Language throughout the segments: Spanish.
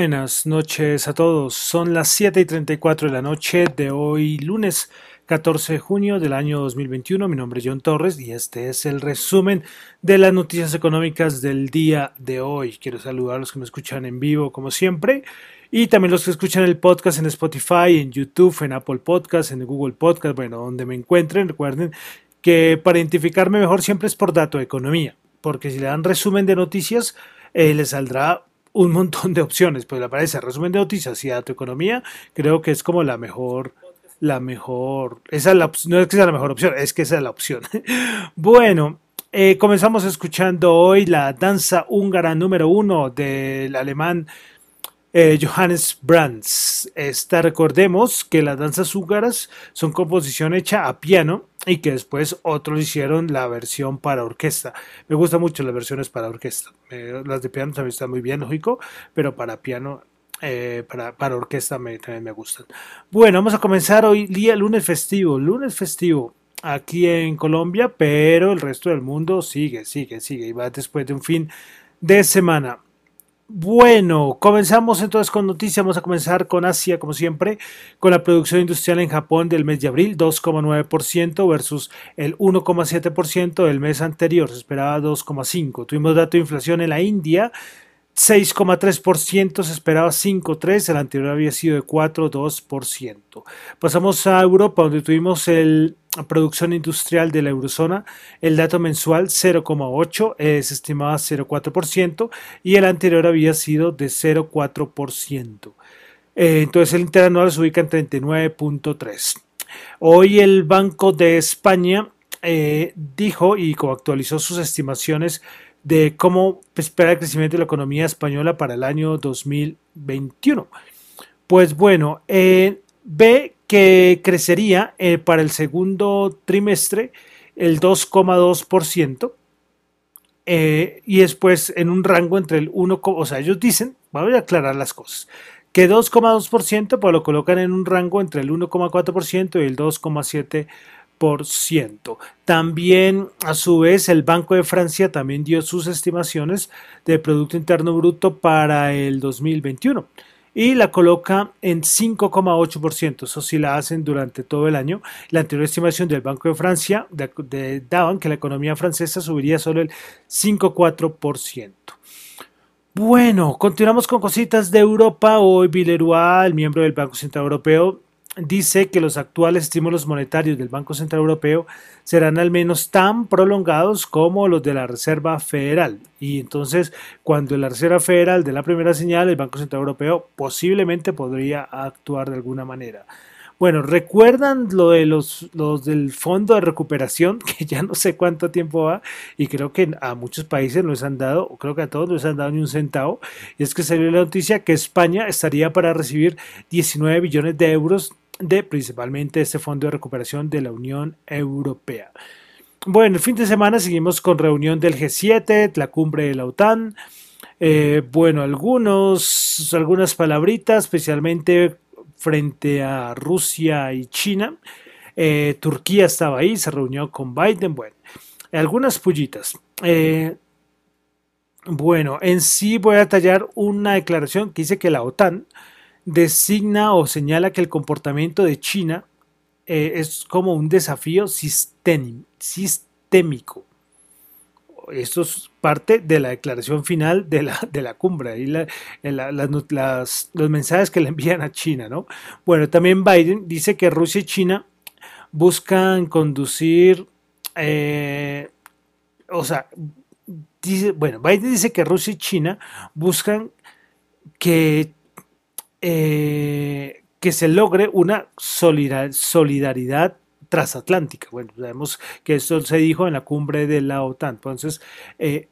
Buenas noches a todos. Son las 7 y 34 de la noche de hoy, lunes 14 de junio del año 2021. Mi nombre es John Torres y este es el resumen de las noticias económicas del día de hoy. Quiero saludar a los que me escuchan en vivo, como siempre, y también los que escuchan el podcast en Spotify, en YouTube, en Apple Podcast, en Google Podcast, bueno, donde me encuentren. Recuerden que para identificarme mejor siempre es por dato de economía, porque si le dan resumen de noticias, eh, les saldrá un montón de opciones. Pues le aparece resumen de noticias y dato economía. Creo que es como la mejor, la mejor, esa es la, no es que sea la mejor opción, es que esa es la opción. bueno, eh, comenzamos escuchando hoy la danza húngara número uno del alemán eh, Johannes Brands. Esta, recordemos que las danzas húngaras son composición hecha a piano y que después otros hicieron la versión para orquesta. Me gustan mucho las versiones para orquesta. Las de piano también están muy bien, lógico, pero para piano eh, para, orquesta también me gustan. Bueno, vamos a comenzar hoy día lunes festivo. Lunes festivo aquí en Colombia, pero el resto del mundo sigue, sigue, sigue. Y va después de un fin de semana. Bueno, comenzamos entonces con noticias. Vamos a comenzar con Asia, como siempre, con la producción industrial en Japón del mes de abril, 2,9% versus el 1,7% del mes anterior. Se esperaba 2,5%. Tuvimos dato de inflación en la India, 6,3%, se esperaba 5,3%, el anterior había sido de 4,2%. Pasamos a Europa, donde tuvimos el producción industrial de la eurozona, el dato mensual 0,8, se estimaba 0,4% y el anterior había sido de 0,4%. Eh, entonces el interanual se ubica en 39,3. Hoy el Banco de España eh, dijo y actualizó sus estimaciones de cómo espera el crecimiento de la economía española para el año 2021. Pues bueno, eh, ve que crecería eh, para el segundo trimestre el 2,2%. Eh, y después en un rango entre el 1, o sea, ellos dicen, vamos a aclarar las cosas, que 2,2% pues lo colocan en un rango entre el 1,4% y el 2,7%. También, a su vez, el Banco de Francia también dio sus estimaciones de Producto Interno Bruto para el 2021 y la coloca en 5,8%. Eso sí la hacen durante todo el año. La anterior estimación del Banco de Francia daban que la economía francesa subiría solo el 5,4%. Bueno, continuamos con cositas de Europa. Hoy Villeroy, el miembro del Banco Central Europeo, dice que los actuales estímulos monetarios del Banco Central Europeo serán al menos tan prolongados como los de la Reserva Federal. Y entonces, cuando la Reserva Federal de la primera señal, el Banco Central Europeo posiblemente podría actuar de alguna manera. Bueno, ¿recuerdan lo de los, los del fondo de recuperación? Que ya no sé cuánto tiempo va y creo que a muchos países no les han dado, creo que a todos no les han dado ni un centavo. Y es que salió la noticia que España estaría para recibir 19 billones de euros de principalmente este Fondo de Recuperación de la Unión Europea. Bueno, el fin de semana seguimos con reunión del G7, la cumbre de la OTAN. Eh, bueno, algunos, algunas palabritas, especialmente frente a Rusia y China. Eh, Turquía estaba ahí, se reunió con Biden. Bueno, algunas pullitas. Eh, bueno, en sí voy a tallar una declaración que dice que la OTAN designa o señala que el comportamiento de China eh, es como un desafío sistémico. Esto es parte de la declaración final de la, de la cumbre y la, los mensajes que le envían a China. ¿no? Bueno, también Biden dice que Rusia y China buscan conducir, eh, o sea, dice, bueno, Biden dice que Rusia y China buscan que eh, que se logre una solidaridad transatlántica. Bueno, sabemos que esto se dijo en la cumbre de la OTAN. Entonces, eh,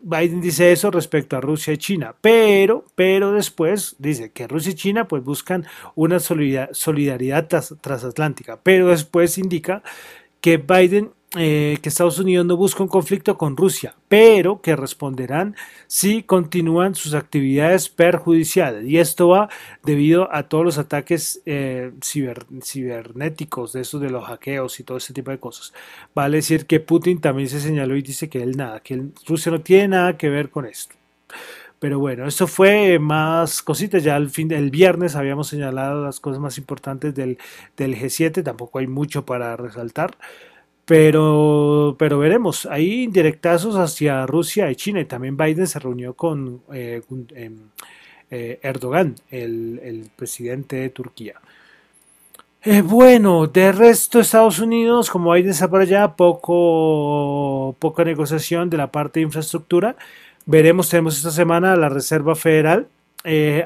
Biden dice eso respecto a Rusia y China, pero, pero después dice que Rusia y China pues buscan una solidaridad transatlántica, pero después indica que Biden eh, que Estados Unidos no busca un conflicto con Rusia, pero que responderán si continúan sus actividades perjudiciales. Y esto va debido a todos los ataques eh, cibernéticos, de esos de los hackeos y todo ese tipo de cosas. Vale decir que Putin también se señaló y dice que él nada, que Rusia no tiene nada que ver con esto. Pero bueno, eso fue más cositas. Ya al fin del viernes habíamos señalado las cosas más importantes del, del G7. Tampoco hay mucho para resaltar. Pero, pero veremos, hay indirectazos hacia Rusia y China. Y también Biden se reunió con eh, em, eh, Erdogan, el, presidente de Turquía. Eh, bueno, de resto Estados Unidos, como Biden está por allá, poco, poca negociación de la parte de infraestructura. Veremos, tenemos esta semana la Reserva Federal.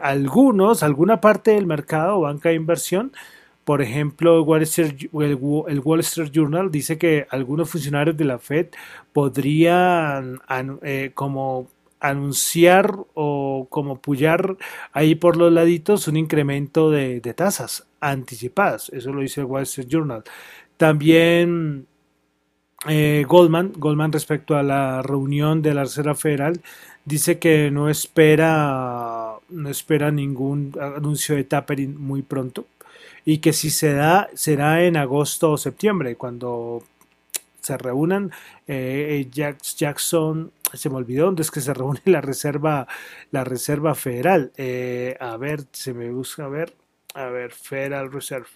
algunos, alguna parte del mercado, banca de inversión, por ejemplo, el Wall, Street, Journal dice que algunos funcionarios de la Fed podrían eh, como anunciar o como pullar ahí por los laditos un incremento de, tasas anticipadas. Eso lo dice el Wall Street Journal. También eh, Goldman, Goldman respecto a la reunión de la Reserva Federal, dice que no espera, no espera ningún anuncio de tapering muy pronto y que si se da será en agosto o septiembre cuando se reúnan eh, Jackson se me olvidó dónde es que se reúne la reserva la reserva federal. Eh, a ver se me busca a ver a ver Federal Reserve.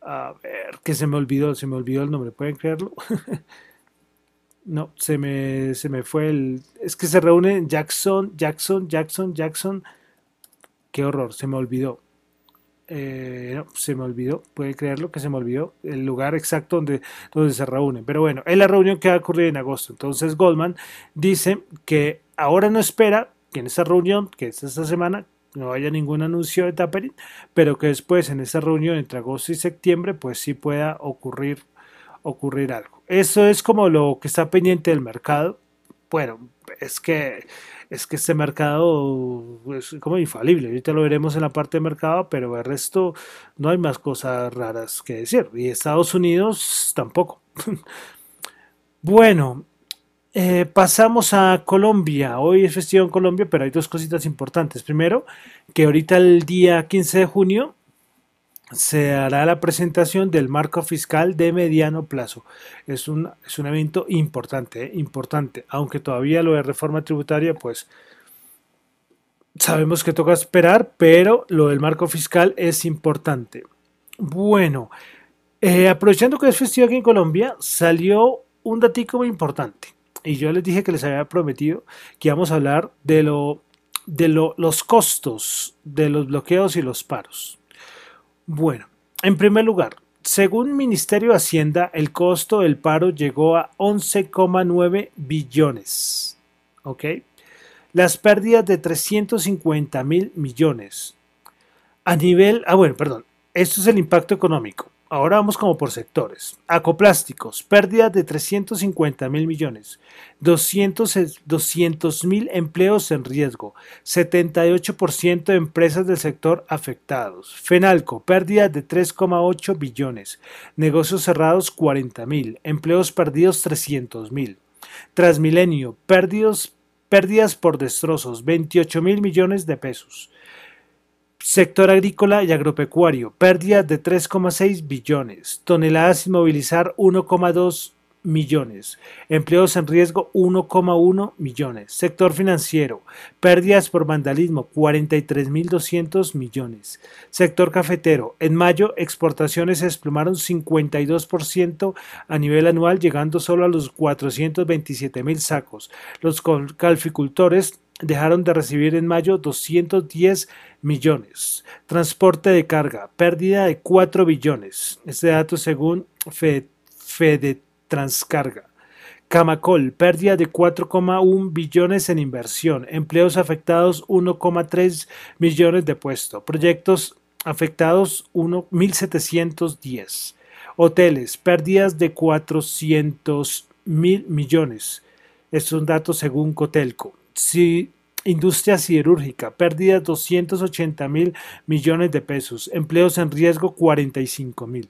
A ver que se me olvidó se me olvidó el nombre pueden creerlo no se me se me fue el es que se reúne Jackson Jackson Jackson Jackson. Qué horror se me olvidó eh, se me olvidó, puede creerlo que se me olvidó el lugar exacto donde, donde se reúnen. Pero bueno, es la reunión que va a ocurrir en agosto. Entonces Goldman dice que ahora no espera que en esa reunión, que es esta semana, no haya ningún anuncio de tapering, pero que después en esa reunión entre agosto y septiembre, pues sí pueda ocurrir, ocurrir algo. Eso es como lo que está pendiente del mercado. Bueno, es que es que este mercado es como infalible. Ahorita lo veremos en la parte de mercado, pero el resto no hay más cosas raras que decir. Y Estados Unidos tampoco. bueno, eh, pasamos a Colombia. Hoy es festivo en Colombia, pero hay dos cositas importantes. Primero, que ahorita el día 15 de junio se hará la presentación del marco fiscal de mediano plazo. Es un, es un evento importante, ¿eh? importante, aunque todavía lo de reforma tributaria, pues sabemos que toca esperar, pero lo del marco fiscal es importante. Bueno, eh, aprovechando que es festivo aquí en Colombia, salió un datico muy importante. Y yo les dije que les había prometido que íbamos a hablar de, lo, de los costos de los bloqueos y los paros. Bueno, en primer lugar, según Ministerio de Hacienda, el costo del paro llegó a 11,9 billones. ¿Ok? Las pérdidas de 350 mil millones. A nivel, ah bueno, perdón, esto es el impacto económico. Ahora vamos como por sectores. Acoplásticos, pérdidas de 350 mil millones, 200 mil empleos en riesgo, 78% de empresas del sector afectados. Fenalco, pérdidas de 3,8 billones, negocios cerrados 40 mil, empleos perdidos 300 mil. Transmilenio, pérdidas por destrozos, 28 mil millones de pesos. Sector agrícola y agropecuario, pérdida de 3,6 billones, toneladas sin movilizar 1,2 millones, empleos en riesgo 1,1 millones, sector financiero, pérdidas por vandalismo 43.200 millones, sector cafetero, en mayo exportaciones se desplomaron 52% a nivel anual llegando solo a los 427 mil sacos, los calficultores dejaron de recibir en mayo 210 millones. Transporte de carga, pérdida de 4 billones. Este dato según Fede, Transcarga. Camacol, pérdida de 4,1 billones en inversión. Empleos afectados 1,3 millones de puestos. Proyectos afectados 1.710. Hoteles, pérdidas de 400 mil millones. Estos son datos según Cotelco. Si Industria siderúrgica, pérdidas 280 mil millones de pesos, empleos en riesgo 45 mil.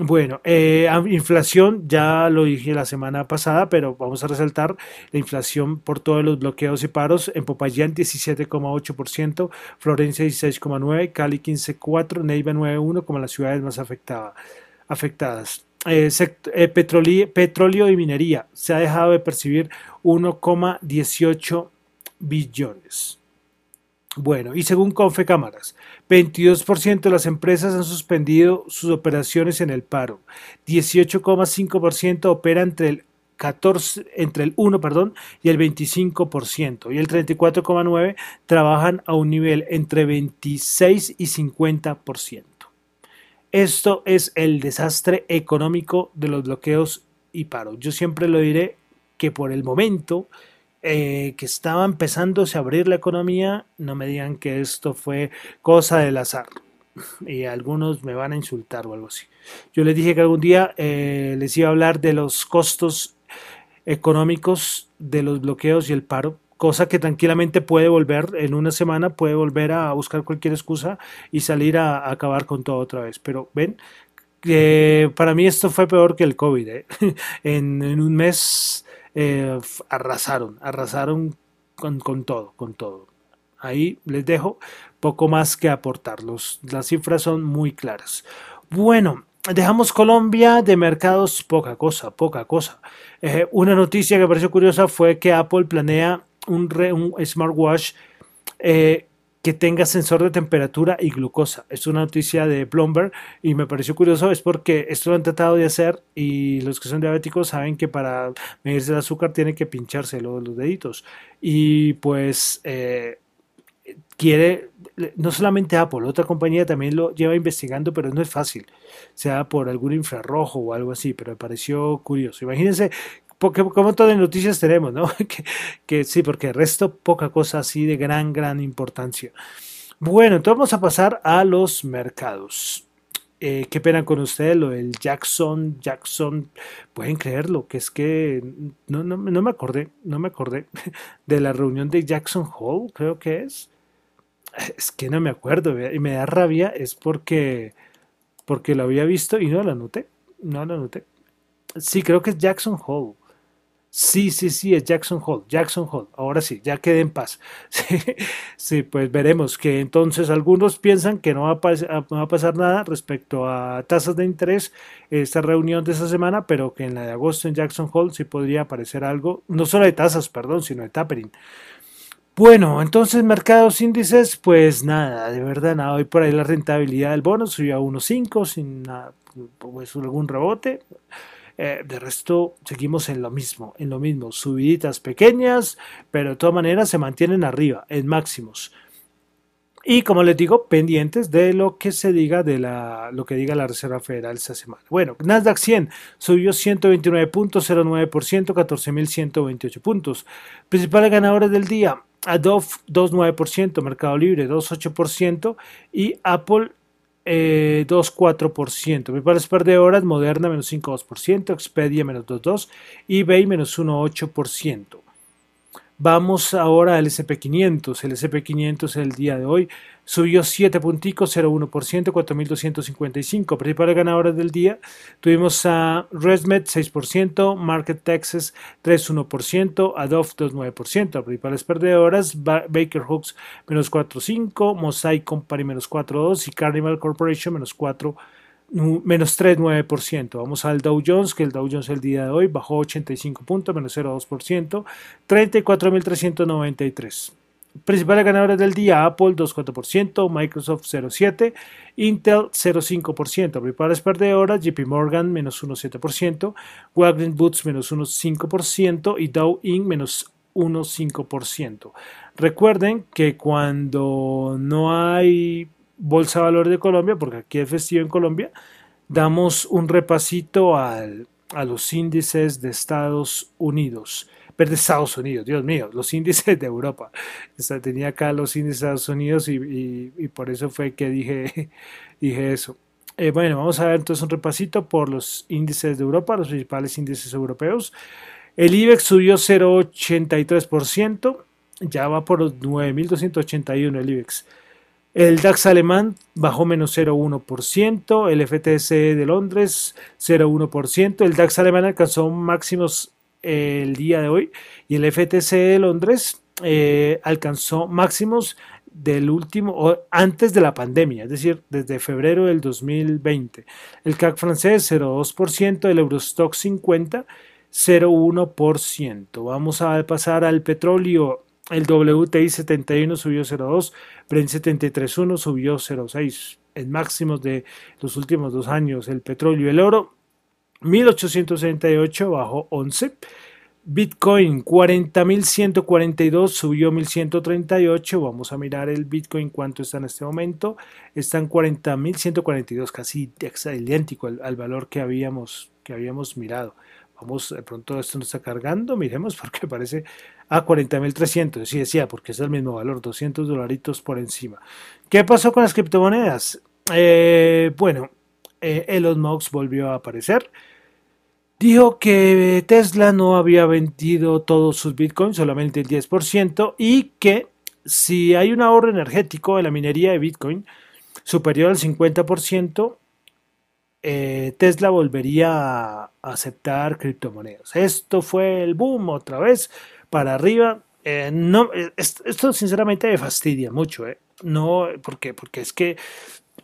Bueno, eh, inflación, ya lo dije la semana pasada, pero vamos a resaltar la inflación por todos los bloqueos y paros. En Popayán 17,8%, Florencia 16,9%, Cali 15,4%, Neiva 9,1% como las ciudades más afectadas. Eh, eh, petróleo y minería se ha dejado de percibir 1,18 billones. Bueno, y según Confecámaras, 22% de las empresas han suspendido sus operaciones en el paro, 18,5% opera entre el 14, entre el 1 perdón, y el 25%, y el 34,9% trabajan a un nivel entre 26 y 50%. Esto es el desastre económico de los bloqueos y paro. Yo siempre lo diré que por el momento eh, que estaba empezándose a abrir la economía, no me digan que esto fue cosa del azar. Y algunos me van a insultar o algo así. Yo les dije que algún día eh, les iba a hablar de los costos económicos de los bloqueos y el paro, cosa que tranquilamente puede volver en una semana, puede volver a buscar cualquier excusa y salir a, acabar con todo otra vez. Pero ven, que para mí esto fue peor que el COVID. ¿eh? en, en, un mes eh, arrasaron, arrasaron con, con, todo, con todo. Ahí les dejo poco más que aportarlos. Las cifras son muy claras. Bueno, dejamos Colombia de mercados, poca cosa, poca cosa. Eh, una noticia que me pareció curiosa fue que Apple planea un, un smartwatch eh, que tenga sensor de temperatura y glucosa. Es una noticia de Bloomberg y me pareció curioso, es porque esto lo han tratado de hacer y los que son diabéticos saben que para medirse el azúcar tienen que pincharse los, los deditos. Y pues eh, quiere, no solamente Apple, otra compañía también lo lleva investigando, pero no es fácil, sea por algún infrarrojo o algo así, pero me pareció curioso. Imagínense porque como todas las noticias tenemos, ¿no? que, sí, porque el resto poca cosa así de gran, gran importancia. Bueno, entonces vamos a pasar a los mercados. Eh, qué pena con ustedes lo del Jackson, Jackson, pueden creerlo, que es que no, no, no me acordé, no me acordé de la reunión de Jackson Hole, creo que es. Es que no me acuerdo y me da rabia, es porque, porque lo había visto y no lo anoté, no lo anoté. Sí, creo que es Jackson Hole. Sí, sí, sí, es Jackson Hole, Jackson Hole. Ahora sí, ya quede en paz. Sí, pues veremos que entonces algunos piensan que no va, a pasar nada respecto a tasas de interés esta reunión de esta semana, pero que en la de agosto en Jackson Hole sí podría aparecer algo, no solo de tasas, perdón, sino de tapering. Bueno, entonces mercados índices, pues nada, de verdad nada, hoy por ahí la rentabilidad del bono subió a 1.5 sin nada, pues algún rebote. Eh, de resto, seguimos en lo mismo, en lo mismo, subiditas pequeñas, pero de todas maneras se mantienen arriba, en máximos. Y como les digo, pendientes de lo que se diga de la, lo que diga la Reserva Federal esta semana. Bueno, Nasdaq 100 subió 129.09%, 14.128 puntos. Principales ganadores del día, Adobe 2.9%, Mercado Libre 2.8% y Apple eh, 2,4%. Principales perdedoras, Moderna menos 5,2%, Expedia menos 2,2% eBay menos 1,8%. Vamos ahora al SP500. El SP500 el día de hoy subió 7 punticos, 0,1%, 4.255. Principales ganadores del día tuvimos a ResMed 6%, Market Texas 3,1%, Adobe 2,9%. Principales perdedoras Baker Hooks menos 4,5%, Mosaic Company menos 4,2% y Carnival Corporation menos 4% menos 3,9%. Vamos al Dow Jones, que el Dow Jones el día de hoy bajó 85 puntos, menos 0,2%, 34.393. Principales ganadores del día, Apple 2,4%, Microsoft 0,7%, Intel 0,5%, principales perdedoras, JP Morgan menos 1,7%, Wagner Boots menos 1,5% y Dow Inc. menos 1,5%. Recuerden que cuando no hay Bolsa de Valores de Colombia, porque aquí es festivo en Colombia, damos un repasito al, a los índices de Estados Unidos. Pero de Estados Unidos, Dios mío, los índices de Europa. tenía acá los índices de Estados Unidos y, por eso fue que dije, dije eso. Eh, bueno, vamos a ver entonces un repasito por los índices de Europa, los principales índices europeos. El IBEX subió 0,83%, ya va por los 9.281 el IBEX. El DAX alemán bajó menos 0,1%, el FTSE de Londres 0,1%, el DAX alemán alcanzó máximos eh, el día de hoy y el FTSE de Londres eh, alcanzó máximos del último, o antes de la pandemia, es decir, desde febrero del 2020. El CAC francés 0,2%, el Eurostock 50 0,1%. Vamos a pasar al petróleo el WTI 71 subió 0,2, Brent 73.1 subió 0,6 en máximos de los últimos dos años. El petróleo y el oro 1868 bajó 11. Bitcoin 40.142 subió 1.138. Vamos a mirar el Bitcoin cuánto está en este momento. Está en 40.142, casi idéntico al, al, valor que habíamos, que habíamos mirado. Vamos, de pronto esto no está cargando, miremos porque parece a 40.300. Sí decía, porque es el mismo valor, 200 dolaritos por encima. ¿Qué pasó con las criptomonedas? Eh, bueno, eh, Elon Musk volvió a aparecer dijo que Tesla no había vendido todos sus bitcoins, solamente el 10%, y que si hay un ahorro energético en la minería de bitcoin superior al 50%, eh, Tesla volvería a aceptar criptomonedas. Esto fue el boom otra vez para arriba. Eh, no, esto, sinceramente me fastidia mucho, ¿eh? No, ¿por qué? Porque es que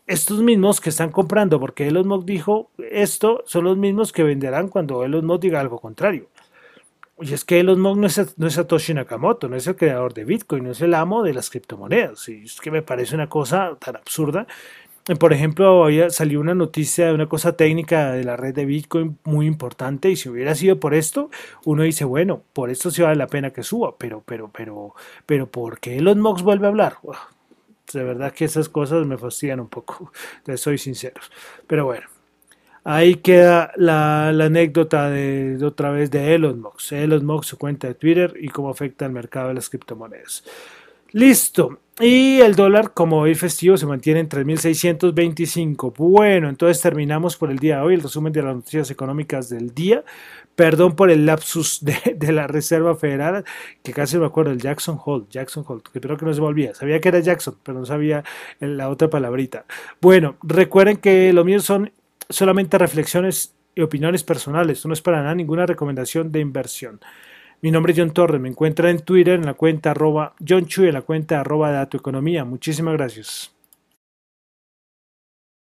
estos mismos que están comprando porque Elon Musk dijo esto son los mismos que venderán cuando Elon Musk diga algo contrario. Y es que Elon Musk no es, no es Satoshi Nakamoto, no es el creador de Bitcoin, no es el amo de las criptomonedas. Y es que me parece una cosa tan absurda. Por ejemplo, hoy salió una noticia de una cosa técnica de la red de Bitcoin muy importante y si hubiera sido por esto, uno dice, bueno, por esto sí vale la pena que suba, pero, pero, pero, pero, ¿por qué Elon Musk vuelve a hablar? de verdad que esas cosas me fastidian un poco, soy sincero. Pero bueno, ahí queda la, anécdota de, otra vez de Elon Musk. Elon Musk, su cuenta de Twitter y cómo afecta al mercado de las criptomonedas. Listo. Y el dólar, como hoy festivo, se mantiene en 3.625. Bueno, entonces terminamos por el día de hoy el resumen de las noticias económicas del día. Perdón por el lapsus de, la Reserva Federal, que casi me acuerdo, el Jackson Hole. Jackson Hole, que espero que no se me olvida. Sabía que era Jackson, pero no sabía la otra palabrita. Bueno, recuerden que lo mío son solamente reflexiones y opiniones personales. No es para nada ninguna recomendación de inversión. Mi nombre es John Torres, me encuentra en Twitter en la cuenta arroba John Chu en la cuenta arroba Dato Economía. Muchísimas gracias.